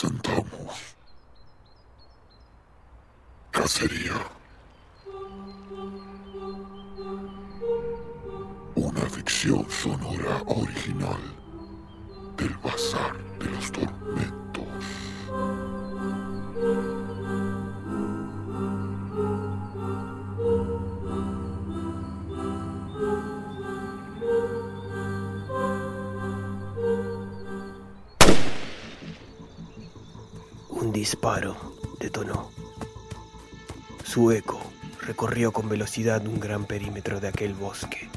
Presentamos Cacería. Una ficción sonora original del Bazar disparo detonó. Su eco recorrió con velocidad un gran perímetro de aquel bosque.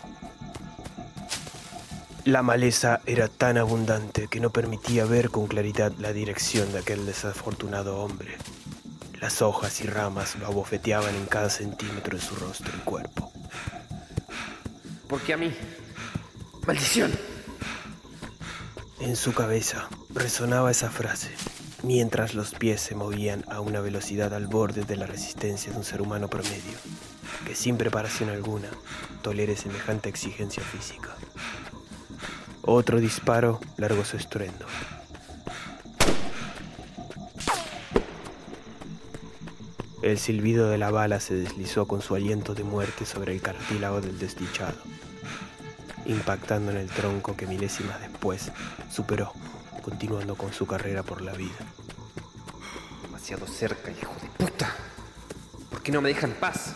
La maleza era tan abundante que no permitía ver con claridad la dirección de aquel desafortunado hombre. Las hojas y ramas lo abofeteaban en cada centímetro de su rostro y cuerpo. ¿Por qué a mí? ¡Maldición! En su cabeza resonaba esa frase, mientras los pies se movían a una velocidad al borde de la resistencia de un ser humano promedio, que sin preparación alguna tolere semejante exigencia física. Otro disparo largó su estruendo. El silbido de la bala se deslizó con su aliento de muerte sobre el cartílago del desdichado, impactando en el tronco que milésimas después superó, continuando con su carrera por la vida. Demasiado cerca, hijo de puta. ¿Por qué no me dejan en paz?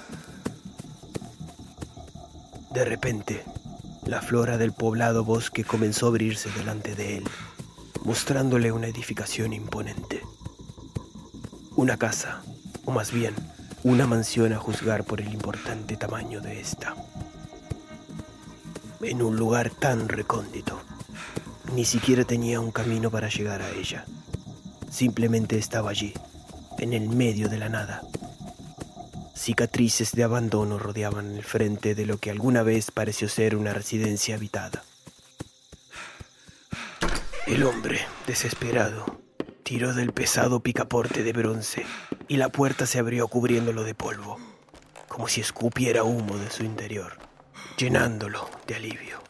De repente, la flora del poblado bosque comenzó a abrirse delante de él, mostrándole una edificación imponente. Una casa, o más bien, una mansión a juzgar por el importante tamaño de esta. En un lugar tan recóndito, ni siquiera tenía un camino para llegar a ella. Simplemente estaba allí, en el medio de la nada. Cicatrices de abandono rodeaban el frente de lo que alguna vez pareció ser una residencia habitada. El hombre, desesperado, tiró del pesado picaporte de bronce y la puerta se abrió cubriéndolo de polvo, como si escupiera humo de su interior, llenándolo de alivio.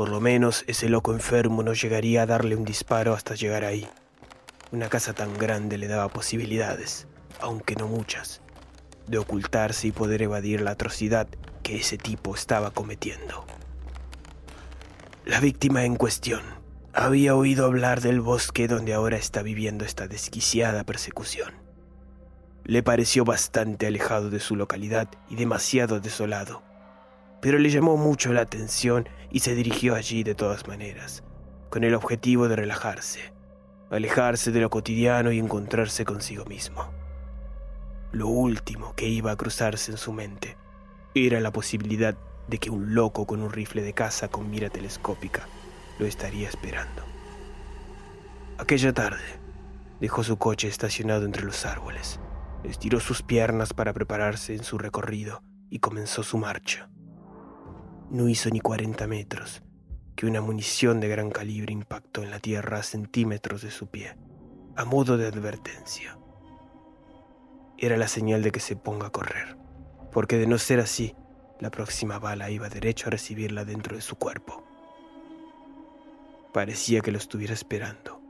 Por lo menos ese loco enfermo no llegaría a darle un disparo hasta llegar ahí. Una casa tan grande le daba posibilidades, aunque no muchas, de ocultarse y poder evadir la atrocidad que ese tipo estaba cometiendo. La víctima en cuestión había oído hablar del bosque donde ahora está viviendo esta desquiciada persecución. Le pareció bastante alejado de su localidad y demasiado desolado, pero le llamó mucho la atención y se dirigió allí de todas maneras, con el objetivo de relajarse, alejarse de lo cotidiano y encontrarse consigo mismo. Lo último que iba a cruzarse en su mente era la posibilidad de que un loco con un rifle de caza con mira telescópica lo estaría esperando. Aquella tarde dejó su coche estacionado entre los árboles, estiró sus piernas para prepararse en su recorrido y comenzó su marcha. No hizo ni 40 metros que una munición de gran calibre impactó en la tierra a centímetros de su pie, a modo de advertencia. Era la señal de que se ponga a correr, porque de no ser así, la próxima bala iba derecho a recibirla dentro de su cuerpo. Parecía que lo estuviera esperando,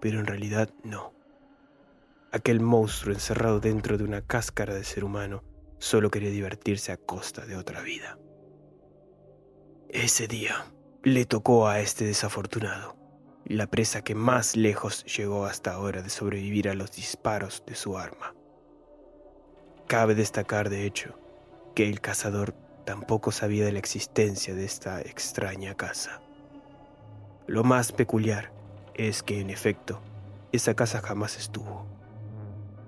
pero en realidad no. Aquel monstruo encerrado dentro de una cáscara de ser humano solo quería divertirse a costa de otra vida. Ese día, le tocó a este desafortunado, la presa que más lejos llegó hasta ahora de sobrevivir a los disparos de su arma. Cabe destacar, de hecho, que el cazador tampoco sabía de la existencia de esta extraña casa. Lo más peculiar es que, en efecto, esa casa jamás estuvo.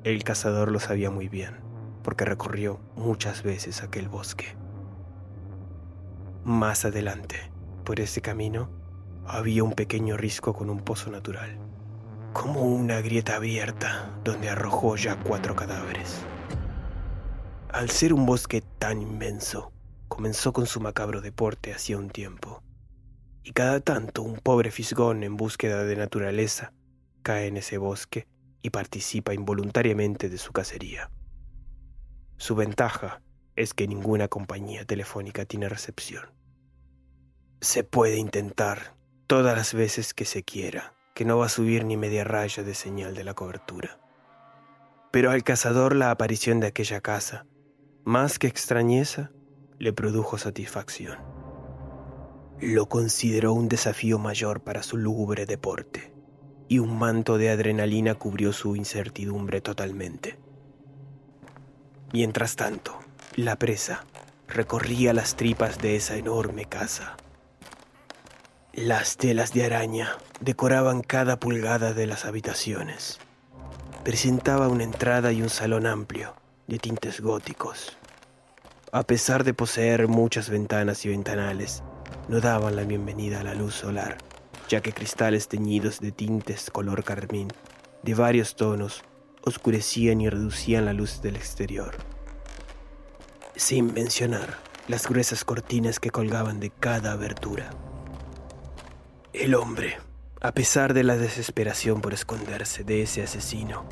El cazador lo sabía muy bien, porque recorrió muchas veces aquel bosque. Más adelante, por ese camino, había un pequeño risco con un pozo natural, como una grieta abierta donde arrojó ya cuatro cadáveres. Al ser un bosque tan inmenso, comenzó con su macabro deporte hacía un tiempo, y cada tanto un pobre fisgón en búsqueda de naturaleza cae en ese bosque y participa involuntariamente de su cacería. Su ventaja es que ninguna compañía telefónica tiene recepción. Se puede intentar todas las veces que se quiera, que no va a subir ni media raya de señal de la cobertura. Pero al cazador la aparición de aquella casa, más que extrañeza, le produjo satisfacción. Lo consideró un desafío mayor para su lúgubre deporte, y un manto de adrenalina cubrió su incertidumbre totalmente. Mientras tanto, la presa recorría las tripas de esa enorme casa. Las telas de araña decoraban cada pulgada de las habitaciones. Presentaba una entrada y un salón amplio, de tintes góticos. A pesar de poseer muchas ventanas y ventanales, no daban la bienvenida a la luz solar, ya que cristales teñidos de tintes color carmín, de varios tonos, oscurecían y reducían la luz del exterior. Sin mencionar las gruesas cortinas que colgaban de cada abertura. El hombre, a pesar de la desesperación por esconderse de ese asesino,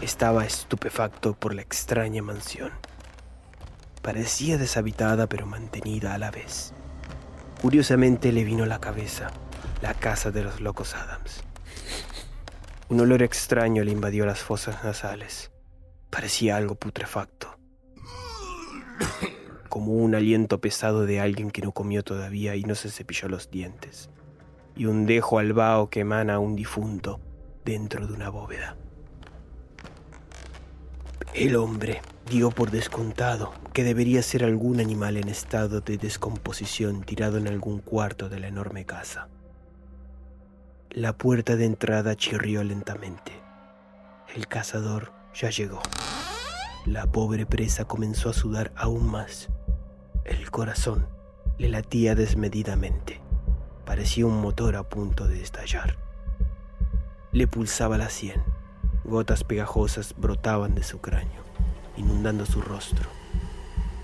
estaba estupefacto por la extraña mansión. Parecía deshabitada pero mantenida a la vez. Curiosamente le vino a la cabeza la casa de los locos Adams. Un olor extraño le invadió las fosas nasales. Parecía algo putrefacto. Como un aliento pesado de alguien que no comió todavía y no se cepilló los dientes. Y un dejo al vaho que emana un difunto dentro de una bóveda. El hombre dio por descontado que debería ser algún animal en estado de descomposición tirado en algún cuarto de la enorme casa. La puerta de entrada chirrió lentamente. El cazador ya llegó. La pobre presa comenzó a sudar aún más. El corazón le latía desmedidamente. Parecía un motor a punto de estallar. Le pulsaba la sien. Gotas pegajosas brotaban de su cráneo, inundando su rostro.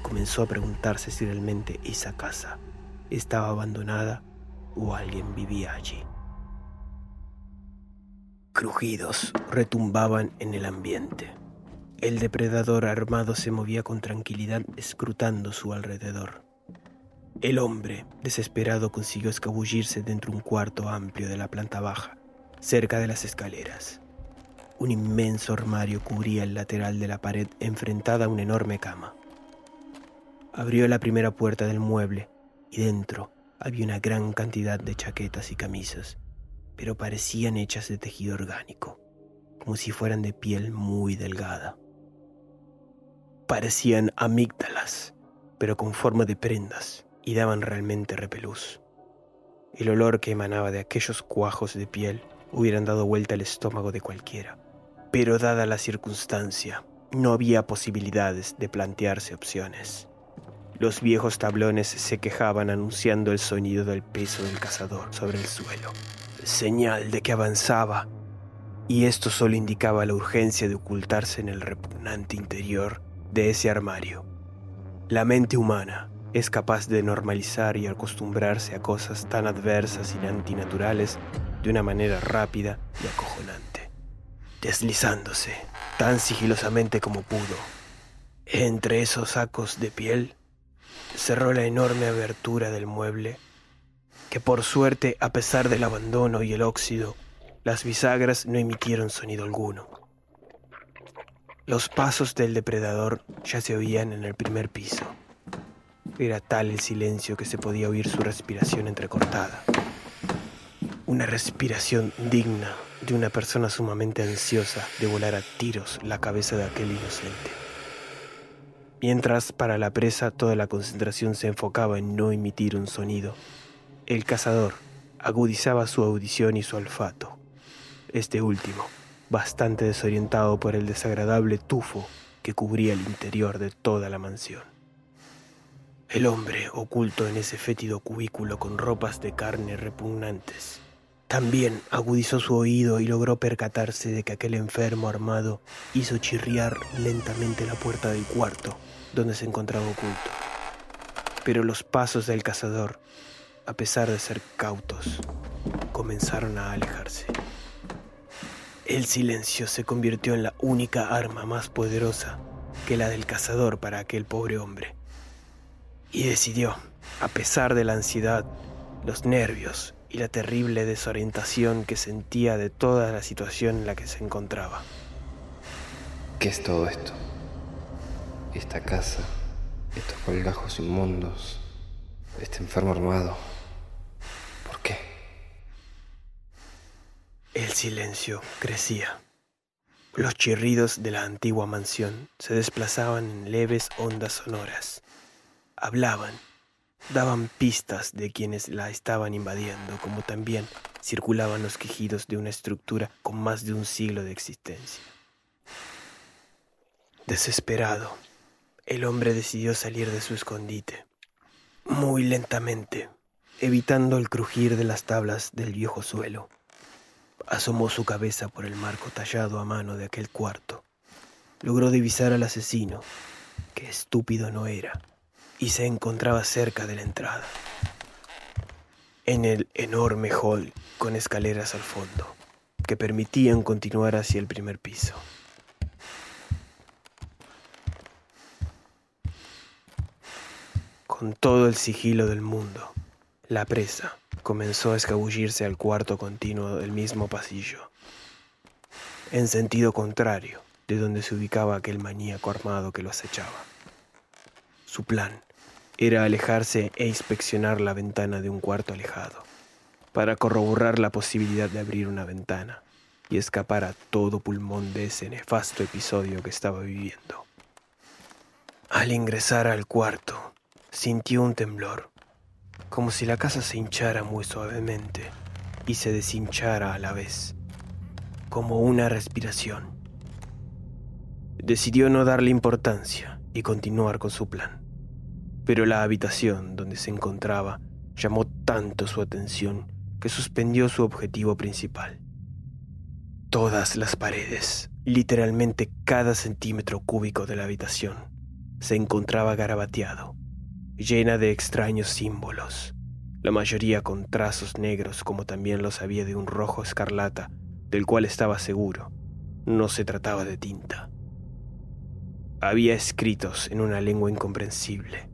Comenzó a preguntarse si realmente esa casa estaba abandonada o alguien vivía allí. Crujidos retumbaban en el ambiente. El depredador armado se movía con tranquilidad escrutando su alrededor. El hombre, desesperado, consiguió escabullirse dentro de un cuarto amplio de la planta baja, cerca de las escaleras. Un inmenso armario cubría el lateral de la pared enfrentada a una enorme cama. Abrió la primera puerta del mueble y dentro había una gran cantidad de chaquetas y camisas pero parecían hechas de tejido orgánico, como si fueran de piel muy delgada. Parecían amígdalas, pero con forma de prendas, y daban realmente repelús. El olor que emanaba de aquellos cuajos de piel hubieran dado vuelta al estómago de cualquiera, pero dada la circunstancia, no había posibilidades de plantearse opciones. Los viejos tablones se quejaban anunciando el sonido del peso del cazador sobre el suelo señal de que avanzaba, y esto solo indicaba la urgencia de ocultarse en el repugnante interior de ese armario. La mente humana es capaz de normalizar y acostumbrarse a cosas tan adversas y antinaturales de una manera rápida y acojonante, deslizándose tan sigilosamente como pudo. Entre esos sacos de piel, cerró la enorme abertura del mueble que por suerte, a pesar del abandono y el óxido, las bisagras no emitieron sonido alguno. Los pasos del depredador ya se oían en el primer piso. Era tal el silencio que se podía oír su respiración entrecortada. Una respiración digna de una persona sumamente ansiosa de volar a tiros la cabeza de aquel inocente. Mientras para la presa toda la concentración se enfocaba en no emitir un sonido, el cazador agudizaba su audición y su olfato. Este último, bastante desorientado por el desagradable tufo que cubría el interior de toda la mansión. El hombre, oculto en ese fétido cubículo con ropas de carne repugnantes, también agudizó su oído y logró percatarse de que aquel enfermo armado hizo chirriar lentamente la puerta del cuarto donde se encontraba oculto. Pero los pasos del cazador, a pesar de ser cautos, comenzaron a alejarse. El silencio se convirtió en la única arma más poderosa que la del cazador para aquel pobre hombre. Y decidió, a pesar de la ansiedad, los nervios y la terrible desorientación que sentía de toda la situación en la que se encontraba. ¿Qué es todo esto? Esta casa, estos colgajos inmundos, este enfermo armado. ¿Por qué? El silencio crecía. Los chirridos de la antigua mansión se desplazaban en leves ondas sonoras. Hablaban, daban pistas de quienes la estaban invadiendo, como también circulaban los quejidos de una estructura con más de un siglo de existencia. Desesperado, el hombre decidió salir de su escondite, muy lentamente, evitando el crujir de las tablas del viejo suelo. Asomó su cabeza por el marco tallado a mano de aquel cuarto. Logró divisar al asesino, que estúpido no era, y se encontraba cerca de la entrada. En el enorme hall con escaleras al fondo, que permitían continuar hacia el primer piso. Con todo el sigilo del mundo, la presa comenzó a escabullirse al cuarto continuo del mismo pasillo, en sentido contrario de donde se ubicaba aquel maníaco armado que lo acechaba. Su plan era alejarse e inspeccionar la ventana de un cuarto alejado, para corroborar la posibilidad de abrir una ventana y escapar a todo pulmón de ese nefasto episodio que estaba viviendo. Al ingresar al cuarto, sintió un temblor como si la casa se hinchara muy suavemente y se deshinchara a la vez, como una respiración. Decidió no darle importancia y continuar con su plan, pero la habitación donde se encontraba llamó tanto su atención que suspendió su objetivo principal. Todas las paredes, literalmente cada centímetro cúbico de la habitación, se encontraba garabateado llena de extraños símbolos, la mayoría con trazos negros como también los había de un rojo escarlata, del cual estaba seguro, no se trataba de tinta. Había escritos en una lengua incomprensible,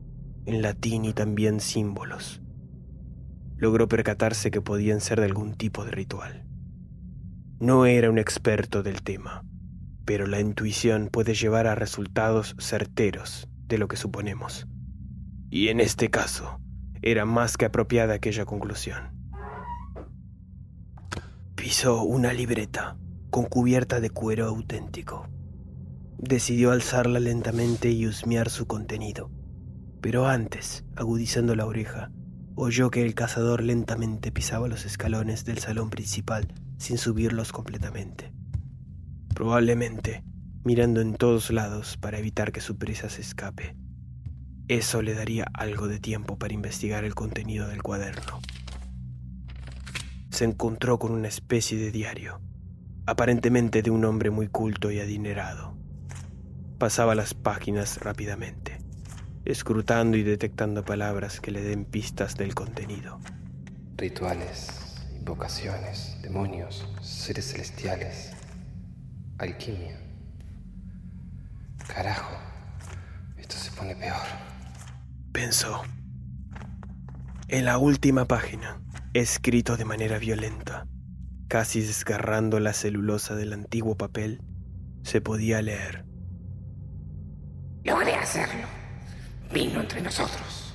en latín y también símbolos. Logró percatarse que podían ser de algún tipo de ritual. No era un experto del tema, pero la intuición puede llevar a resultados certeros de lo que suponemos y en este caso era más que apropiada aquella conclusión. Pisó una libreta con cubierta de cuero auténtico. Decidió alzarla lentamente y husmear su contenido, pero antes, agudizando la oreja, oyó que el cazador lentamente pisaba los escalones del salón principal sin subirlos completamente. Probablemente mirando en todos lados para evitar que su presa se escape. Eso le daría algo de tiempo para investigar el contenido del cuaderno. Se encontró con una especie de diario, aparentemente de un hombre muy culto y adinerado. Pasaba las páginas rápidamente, escrutando y detectando palabras que le den pistas del contenido. Rituales, invocaciones, demonios, seres celestiales, alquimia. Carajo, esto se pone peor pensó. En la última página, escrito de manera violenta, casi desgarrando la celulosa del antiguo papel, se podía leer. Logré hacerlo. Vino entre nosotros.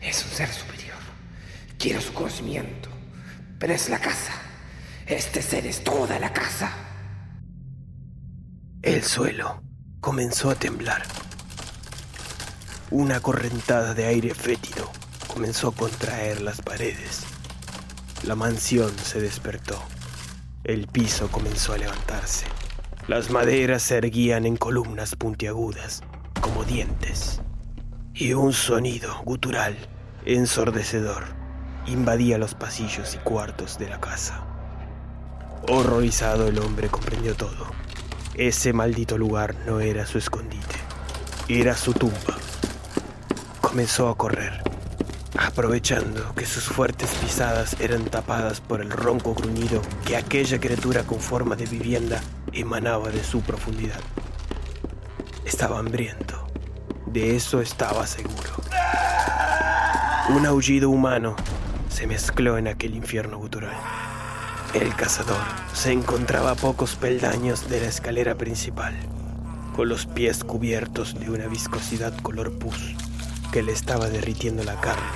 Es un ser superior. Quiero su conocimiento. Pero es la casa. Este ser es toda la casa. El suelo comenzó a temblar. Una correntada de aire fétido comenzó a contraer las paredes. La mansión se despertó. El piso comenzó a levantarse. Las maderas se erguían en columnas puntiagudas, como dientes. Y un sonido gutural, ensordecedor, invadía los pasillos y cuartos de la casa. Horrorizado el hombre comprendió todo. Ese maldito lugar no era su escondite, era su tumba. Comenzó a correr, aprovechando que sus fuertes pisadas eran tapadas por el ronco gruñido que aquella criatura con forma de vivienda emanaba de su profundidad. Estaba hambriento, de eso estaba seguro. Un aullido humano se mezcló en aquel infierno gutural. El cazador se encontraba a pocos peldaños de la escalera principal, con los pies cubiertos de una viscosidad color pus que le estaba derritiendo la carne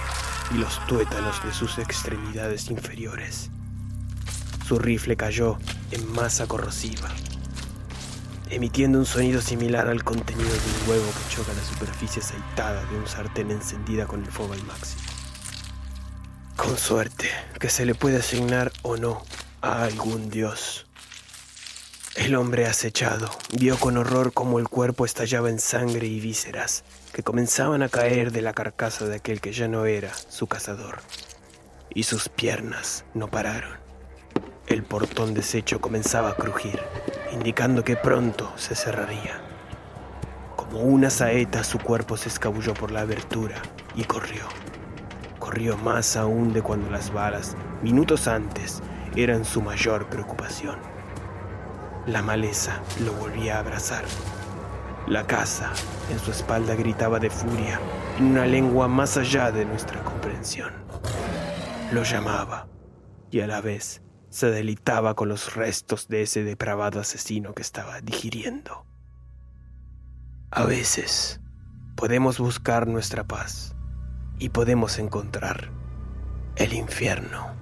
y los tuétanos de sus extremidades inferiores. Su rifle cayó en masa corrosiva, emitiendo un sonido similar al contenido de un huevo que choca la superficie aceitada de un sartén encendida con el fuego al máximo. Con suerte, que se le puede asignar o no a algún dios. El hombre acechado vio con horror cómo el cuerpo estallaba en sangre y vísceras que comenzaban a caer de la carcasa de aquel que ya no era su cazador. Y sus piernas no pararon. El portón deshecho comenzaba a crujir, indicando que pronto se cerraría. Como una saeta su cuerpo se escabulló por la abertura y corrió. Corrió más aún de cuando las balas, minutos antes, eran su mayor preocupación. La maleza lo volvía a abrazar. La casa en su espalda gritaba de furia en una lengua más allá de nuestra comprensión. Lo llamaba y a la vez se deleitaba con los restos de ese depravado asesino que estaba digiriendo. A veces podemos buscar nuestra paz y podemos encontrar el infierno.